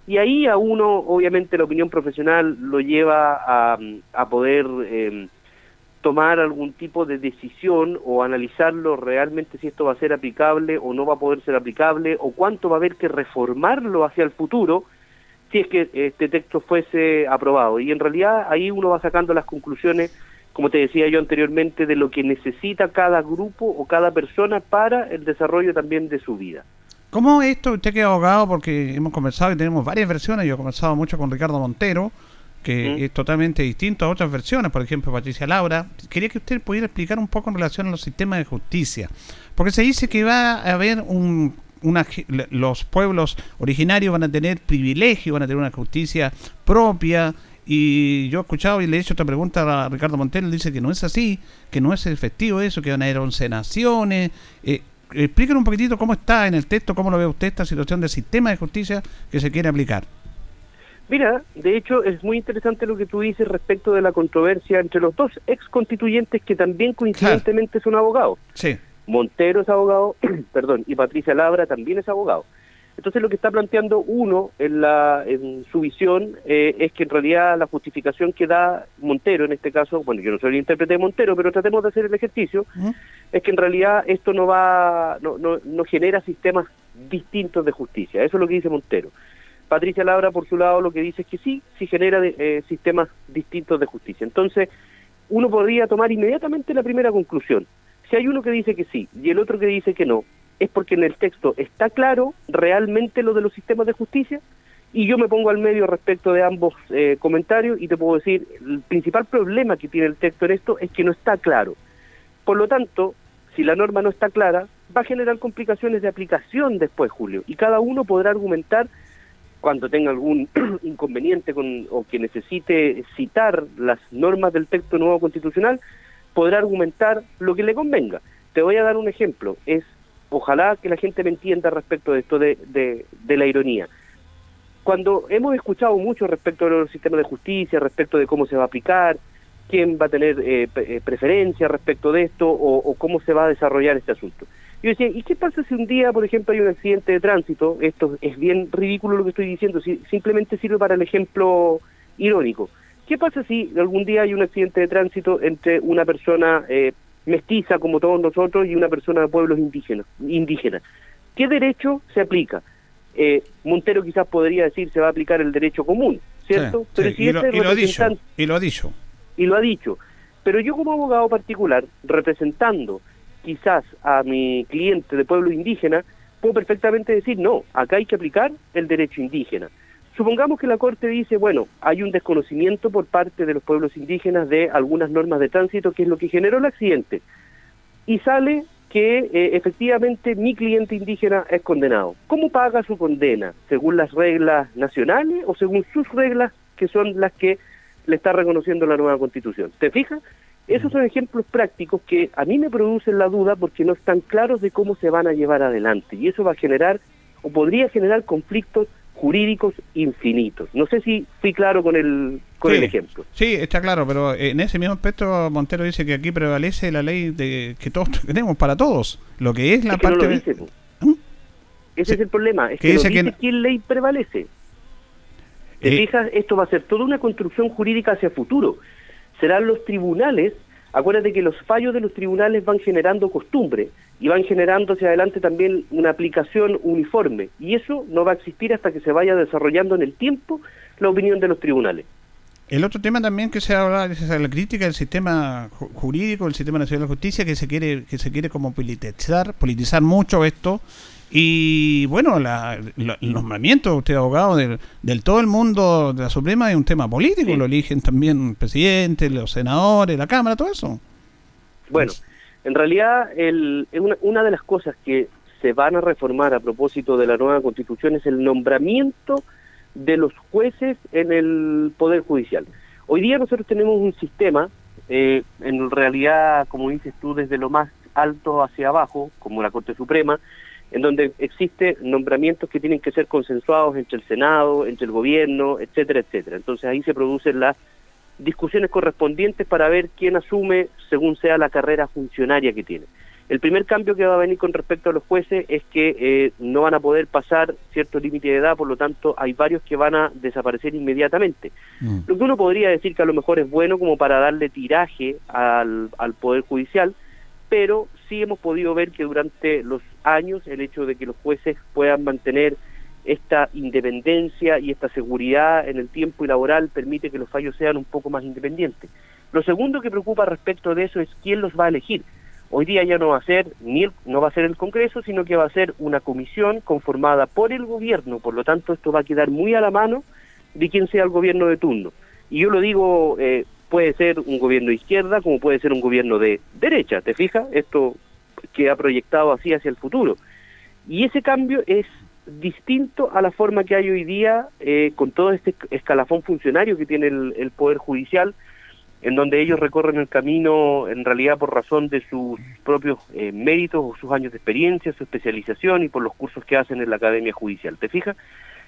Y ahí a uno, obviamente, la opinión profesional lo lleva a, poder eh, tomar algún tipo de decisión o analizarlo realmente si esto va a ser aplicable o no va a poder ser aplicable o cuánto va a haber que reformarlo hacia el futuro si es que este texto fuese aprobado. Y en realidad ahí uno va sacando las conclusiones, como te decía yo anteriormente, de lo que necesita cada grupo o cada persona para el desarrollo también de su vida. ¿Cómo esto, usted que es abogado, porque hemos conversado y tenemos varias versiones, yo he conversado mucho con Ricardo Montero, que es totalmente distinto a otras versiones, por ejemplo Patricia Laura, quería que usted pudiera explicar un poco en relación a los sistemas de justicia, porque se dice que va a haber un, una, los pueblos originarios van a tener privilegio, van a tener una justicia propia, y yo he escuchado y le he hecho otra pregunta a Ricardo Montero, dice que no es así, que no es efectivo eso, que van a haber 11 naciones, eh, explíquenos un poquitito cómo está en el texto, cómo lo ve usted esta situación del sistema de justicia que se quiere aplicar. Mira, de hecho es muy interesante lo que tú dices respecto de la controversia entre los dos ex constituyentes que también coincidentemente son abogados. Sí. Montero es abogado, perdón, y Patricia Labra también es abogado. Entonces lo que está planteando uno en, la, en su visión eh, es que en realidad la justificación que da Montero, en este caso, bueno, yo no soy el intérprete de Montero, pero tratemos de hacer el ejercicio, es que en realidad esto no va, no, no, no genera sistemas distintos de justicia. Eso es lo que dice Montero. Patricia Labra, por su lado, lo que dice es que sí, sí genera eh, sistemas distintos de justicia. Entonces, uno podría tomar inmediatamente la primera conclusión. Si hay uno que dice que sí y el otro que dice que no, es porque en el texto está claro realmente lo de los sistemas de justicia y yo me pongo al medio respecto de ambos eh, comentarios y te puedo decir, el principal problema que tiene el texto en esto es que no está claro. Por lo tanto, si la norma no está clara, va a generar complicaciones de aplicación después, Julio, y cada uno podrá argumentar cuando tenga algún inconveniente con, o que necesite citar las normas del texto nuevo constitucional, podrá argumentar lo que le convenga. Te voy a dar un ejemplo. Es ojalá que la gente me entienda respecto de esto de, de, la ironía. Cuando hemos escuchado mucho respecto de los sistemas de justicia, respecto de cómo se va a aplicar, quién va a tener eh, eh, preferencia respecto de esto o, o cómo se va a desarrollar este asunto. Yo decía, ¿y qué pasa si un día, por ejemplo, hay un accidente de tránsito? Esto es bien ridículo lo que estoy diciendo, si- simplemente sirve para el ejemplo irónico. ¿Qué pasa si algún día hay un accidente de tránsito entre una persona eh, mestiza como todos nosotros y una persona de pueblos indígenas? indígenas? ¿Qué derecho se aplica? Eh, Montero quizás podría decir se va a aplicar el derecho común, ¿cierto? Sí, Pero sí, si y, lo, y lo dicho, y lo ha dicho. y lo ha dicho. Pero yo como abogado particular, representando quizás a mi cliente de pueblo indígena, puedo perfectamente decir, no, acá hay que aplicar el derecho indígena. Supongamos que la Corte dice, bueno, hay un desconocimiento por parte de los pueblos indígenas de algunas normas de tránsito, que es lo que generó el accidente. Y sale que eh, efectivamente mi cliente indígena es condenado. ¿Cómo paga su condena? ¿Según las reglas nacionales o según sus reglas, que son las que le está reconociendo la nueva constitución? ¿Te fijas? Esos son ejemplos prácticos que a mí me producen la duda porque no están claros de cómo se van a llevar adelante. Y eso va a generar o podría generar conflictos jurídicos infinitos. No sé si fui claro con el con Sí, el ejemplo. Sí, está claro, pero en ese mismo aspecto Montero dice que aquí prevalece la ley de que todos tenemos para todos, lo que es la Es que no parte de- po. Ese es el problema, es Que no dice que- qué ley prevalece. ¿Te Eh, fijas? Esto va a ser toda una construcción jurídica hacia futuro. Serán los tribunales, acuérdate que los fallos de los tribunales van generando costumbre y van generando hacia adelante también una aplicación uniforme. Y eso no va a existir hasta que se vaya desarrollando en el tiempo la opinión de los tribunales. El otro tema también que se habla es la crítica del sistema ju- jurídico, del sistema nacional de justicia, que se quiere que se quiere como politizar, politizar mucho esto. Y bueno, la, la- el nombramiento de usted abogado del, del todo el mundo de la Suprema es un tema político, lo eligen también el presidente, los senadores, la Cámara, todo eso. Bueno, en realidad el, una, una de las cosas que se van a reformar a propósito de la nueva constitución es el nombramiento de los jueces en el Poder Judicial. Hoy día nosotros tenemos un sistema, eh, en realidad, como dices tú, desde lo más alto hacia abajo, como la Corte Suprema, en donde existe nombramientos que tienen que ser consensuados entre el Senado, entre el gobierno, etcétera, etcétera. Entonces ahí se producen las discusiones correspondientes para ver quién asume según sea la carrera funcionaria que tiene. El primer cambio que va a venir con respecto a los jueces es que eh, no van a poder pasar cierto límite de edad, por lo tanto hay varios que van a desaparecer inmediatamente. Lo que uno podría decir que a lo mejor es bueno como para darle tiraje al, al Poder Judicial, pero sí hemos podido ver que durante los años el hecho de que los jueces puedan mantener esta independencia y esta seguridad en el tiempo y laboral permite que los fallos sean un poco más independientes. Lo segundo que preocupa respecto de eso es quién los va a elegir. Hoy día ya no va a ser ni el- no va a ser el Congreso, sino que va a ser una comisión conformada por el gobierno. Por lo tanto, esto va a quedar muy a la mano de quien sea el gobierno de turno. Y yo lo digo, eh, puede ser un gobierno de izquierda como puede ser un gobierno de derecha. ¿Te fijas? Esto que ha proyectado así hacia el futuro. Y ese cambio es distinto a la forma que hay hoy día eh, con todo este escalafón funcionario que tiene el, el Poder Judicial, en donde ellos recorren el camino en realidad por razón de sus propios eh, méritos o sus años de experiencia, su especialización y por los cursos que hacen en la Academia Judicial. ¿Te fijas?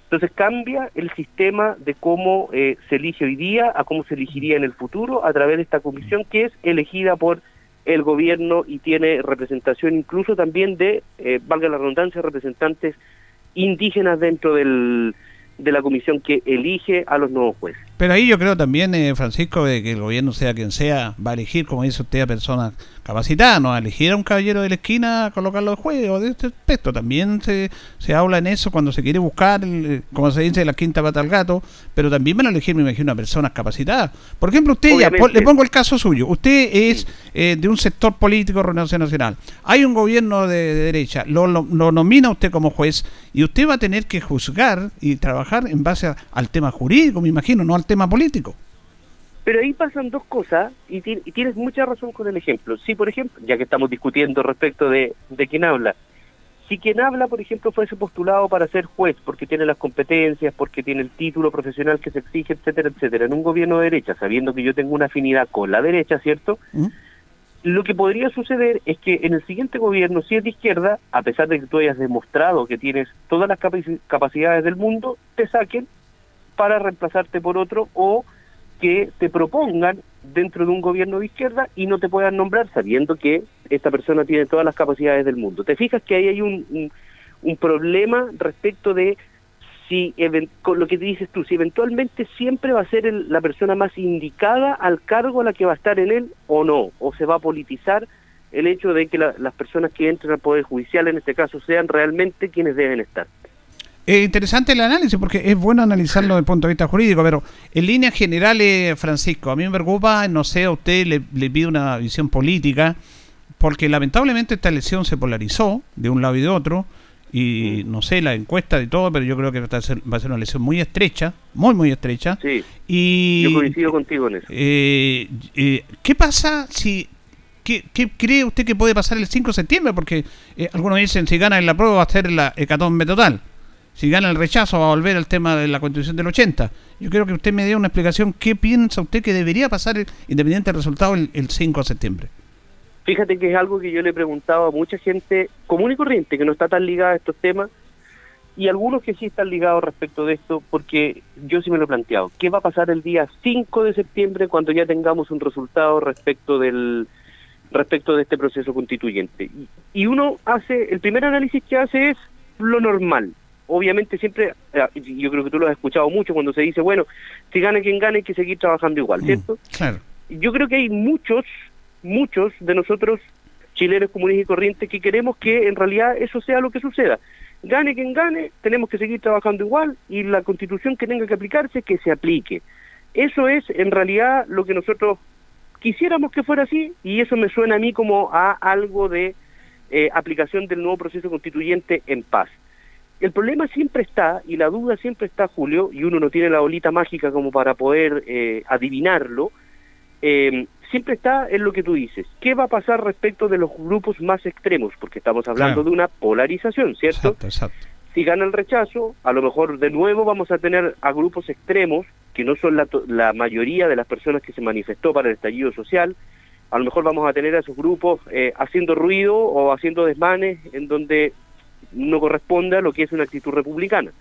Entonces cambia el sistema de cómo eh, se elige hoy día a cómo se elegiría en el futuro a través de esta comisión que es elegida por el gobierno y tiene representación incluso también de, eh, valga la redundancia, representantes indígenas dentro del, de la comisión que elige a los nuevos jueces. Pero ahí yo creo también, eh, Francisco, de que el gobierno, sea quien sea, va a elegir, como dice usted, a personas capacitadas, no a elegir a un caballero de la esquina a colocarlo de juez o de este aspecto. También se, se habla en eso cuando se quiere buscar, el, eh, como se dice, la quinta pata al gato, pero también van a elegir, me imagino, a personas capacitadas. Por ejemplo, usted, ya, le pongo el caso suyo, usted es eh, de un sector político de Renovación Nacional, hay un gobierno de, de derecha, lo, lo, lo nomina usted como juez y usted va a tener que juzgar y trabajar en base a- al tema jurídico, me imagino, no al tema político. Pero ahí pasan dos cosas y, ti- y tienes mucha razón con el ejemplo. Si, por ejemplo, ya que estamos discutiendo respecto de, de quién habla, si quien habla, por ejemplo, fuese postulado para ser juez porque tiene las competencias, porque tiene el título profesional que se exige, etcétera, etcétera, en un gobierno de derecha, sabiendo que yo tengo una afinidad con la derecha, ¿cierto? Lo que podría suceder es que en el siguiente gobierno, si es de izquierda, a pesar de que tú hayas demostrado que tienes todas las capaci- capacidades del mundo, te saquen para reemplazarte por otro o que te propongan dentro de un gobierno de izquierda y no te puedan nombrar sabiendo que esta persona tiene todas las capacidades del mundo. ¿Te fijas que ahí hay un, un, problema respecto de si con lo que dices tú, si eventualmente siempre va a ser el- la persona más indicada al cargo la que va a estar en él o no, o se va a politizar el hecho de que la- las personas que entren al Poder Judicial en este caso sean realmente quienes deben estar. Es interesante el análisis porque es bueno analizarlo desde el punto de vista jurídico, pero en líneas generales, Francisco, a mí me preocupa, no sé, a usted le, le pide una visión política, porque lamentablemente esta elección se polarizó de un lado y de otro, y Mm. no sé la encuesta de todo, pero yo creo que va a ser, va a ser una elección muy estrecha, muy, muy estrecha. Sí, Y, yo coincido contigo en eso. eh, eh, ¿Qué pasa si... ¿Qué, qué cree usted que puede pasar el 5 de septiembre? Porque eh, algunos dicen si gana en la prueba va a ser la hecatombe total. Si gana el rechazo va a volver al tema de la constitución del 80. Yo quiero que usted me dé una explicación. ¿Qué piensa usted que debería pasar, eh, independiente del resultado, el, el 5 de septiembre? Fíjate que es algo que yo le he preguntado a mucha gente común y corriente que no está tan ligada a estos temas y algunos que sí están ligados respecto de esto porque yo sí me lo he planteado. ¿Qué va a pasar el día 5 de septiembre cuando ya tengamos un resultado respecto del respecto de este proceso constituyente? Y, y uno hace, el primer análisis que hace es lo normal. Obviamente siempre, eh, yo creo que tú lo has escuchado mucho cuando se dice, bueno, si gane quien gane hay que seguir trabajando igual, ¿cierto? Claro. yo creo que hay muchos, muchos de nosotros, chilenos comunes y corrientes, que queremos que en realidad eso sea lo que suceda. Gane quien gane, tenemos que seguir trabajando igual y la constitución que tenga que aplicarse, que se aplique. Eso es en realidad lo que nosotros quisiéramos que fuera así y eso me suena a mí como a algo de eh, aplicación del nuevo proceso constituyente en paz. El problema siempre está, y la duda siempre está, Julio, y uno no tiene la bolita mágica como para poder eh, adivinarlo, eh, siempre está en lo que tú dices. ¿Qué va a pasar respecto de los grupos más extremos? Porque estamos hablando Claro. de una polarización, ¿cierto? Exacto, exacto. Si gana el rechazo, a lo mejor de nuevo vamos a tener a grupos extremos, que no son la, la mayoría de las personas que se manifestó para el estallido social, a lo mejor vamos a tener a esos grupos eh, haciendo ruido o haciendo desmanes en donde no corresponde a lo que es una actitud republicana.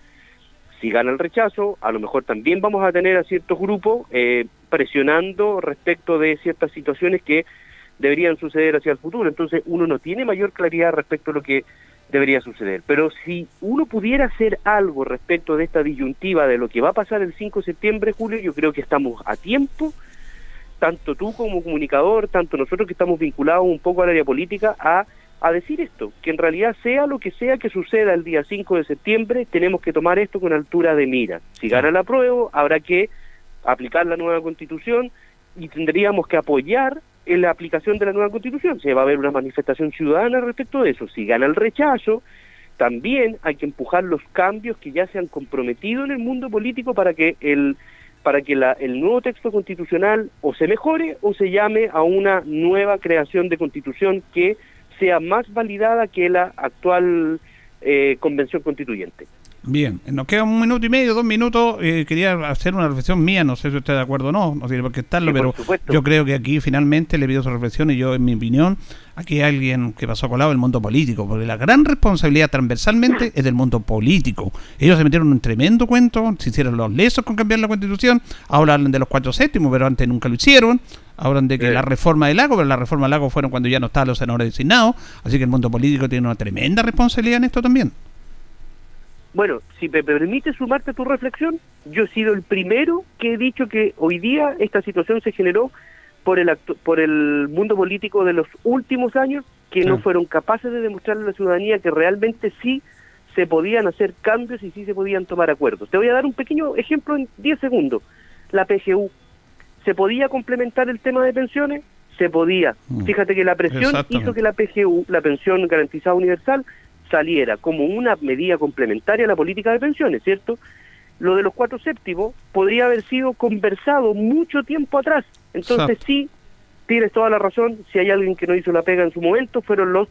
Si gana el rechazo, a lo mejor también vamos a tener a ciertos grupos eh, presionando respecto de ciertas situaciones que deberían suceder hacia el futuro. Entonces uno no tiene mayor claridad respecto a lo que debería suceder. Pero si uno pudiera hacer algo respecto de esta disyuntiva de lo que va a pasar el 5 de septiembre, Julio, yo creo que estamos a tiempo, tanto tú como comunicador, tanto nosotros que estamos vinculados un poco al área política, a, a decir esto, que en realidad sea lo que sea que suceda el día 5 de septiembre, tenemos que tomar esto con altura de mira. Si gana la prueba, habrá que aplicar la nueva constitución y tendríamos que apoyar en la aplicación de la nueva constitución. Se va a haber una manifestación ciudadana respecto de eso. Si gana el rechazo, también hay que empujar los cambios que ya se han comprometido en el mundo político para que el para que la- el nuevo texto constitucional o se mejore o se llame a una nueva creación de constitución que sea más validada que la actual eh, convención constituyente. Bien, nos queda un minuto y medio, dos minutos. eh, quería hacer una reflexión mía, no sé si usted está de acuerdo o no, no tiene por qué estarlo, Sí, pero yo creo que aquí finalmente le pido su reflexión y yo, en mi opinión, aquí hay alguien que pasó colado el mundo político, porque la gran responsabilidad transversalmente es del mundo político. Ellos se metieron en un tremendo cuento, se hicieron los lesos con cambiar la constitución, ahora hablan de los cuatro séptimos, pero antes nunca lo hicieron. Hablan de que Sí. la reforma del lago, pero la reforma del lago fueron cuando ya no estaban los senadores designados, así que el mundo político tiene una tremenda responsabilidad en esto también. Bueno, si me permite sumarte a tu reflexión, yo he sido el primero que he dicho que hoy día esta situación se generó por el por el mundo político de los últimos años que no fueron capaces de demostrarle a la ciudadanía que realmente sí se podían hacer cambios y sí se podían tomar acuerdos. Te voy a dar un pequeño ejemplo en 10 segundos. La PGU. ¿Se podía complementar el tema de pensiones? Se podía. Mm. Fíjate que la presión hizo que la PGU, la pensión garantizada universal, saliera como una medida complementaria a la política de pensiones, ¿cierto? Lo de los cuatro séptimos podría haber sido conversado mucho tiempo atrás. Entonces Exacto. sí, tienes toda la razón, si hay alguien que no hizo la pega en su momento, fueron los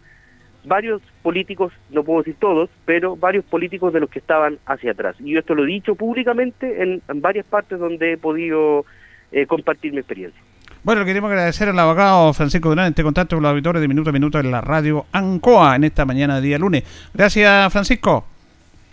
varios políticos, no puedo decir todos, pero varios políticos de los que estaban hacia atrás. Y yo esto lo he dicho públicamente en, en varias partes donde he podido eh, compartir mi experiencia. Bueno, queremos agradecer al abogado Francisco Durán este contacto con los auditores de Minuto a Minuto en la radio ANCOA en esta mañana de día lunes. Gracias, Francisco.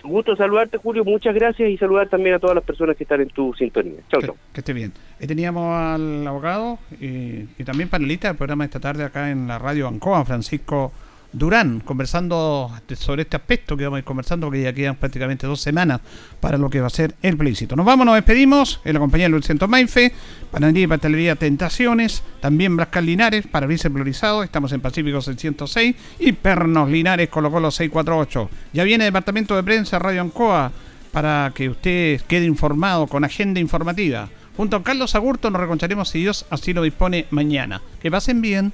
Un gusto saludarte, Julio, muchas gracias y saludar también a todas las personas que están en tu sintonía. Chau, Que, chau. que esté bien. Ahí teníamos al abogado y, y también panelista del programa esta tarde acá en la radio ANCOA, Francisco Durán, conversando sobre este aspecto que vamos a ir conversando, porque ya quedan prácticamente dos semanas para lo que va a ser el plebiscito. Nos vamos, nos despedimos en la compañía de Luis Centro Maife, Panadería y Pastelería Tentaciones, también Brascal Linares, Parabrisas Priorizado, estamos en Pacífico 606 y Pernos Linares, Colo Colo 648. Ya viene Departamento de Prensa Radio Ancoa para que usted quede informado con agenda informativa. Junto a Carlos Agurto nos reconcharemos si Dios así lo dispone mañana. Que pasen bien.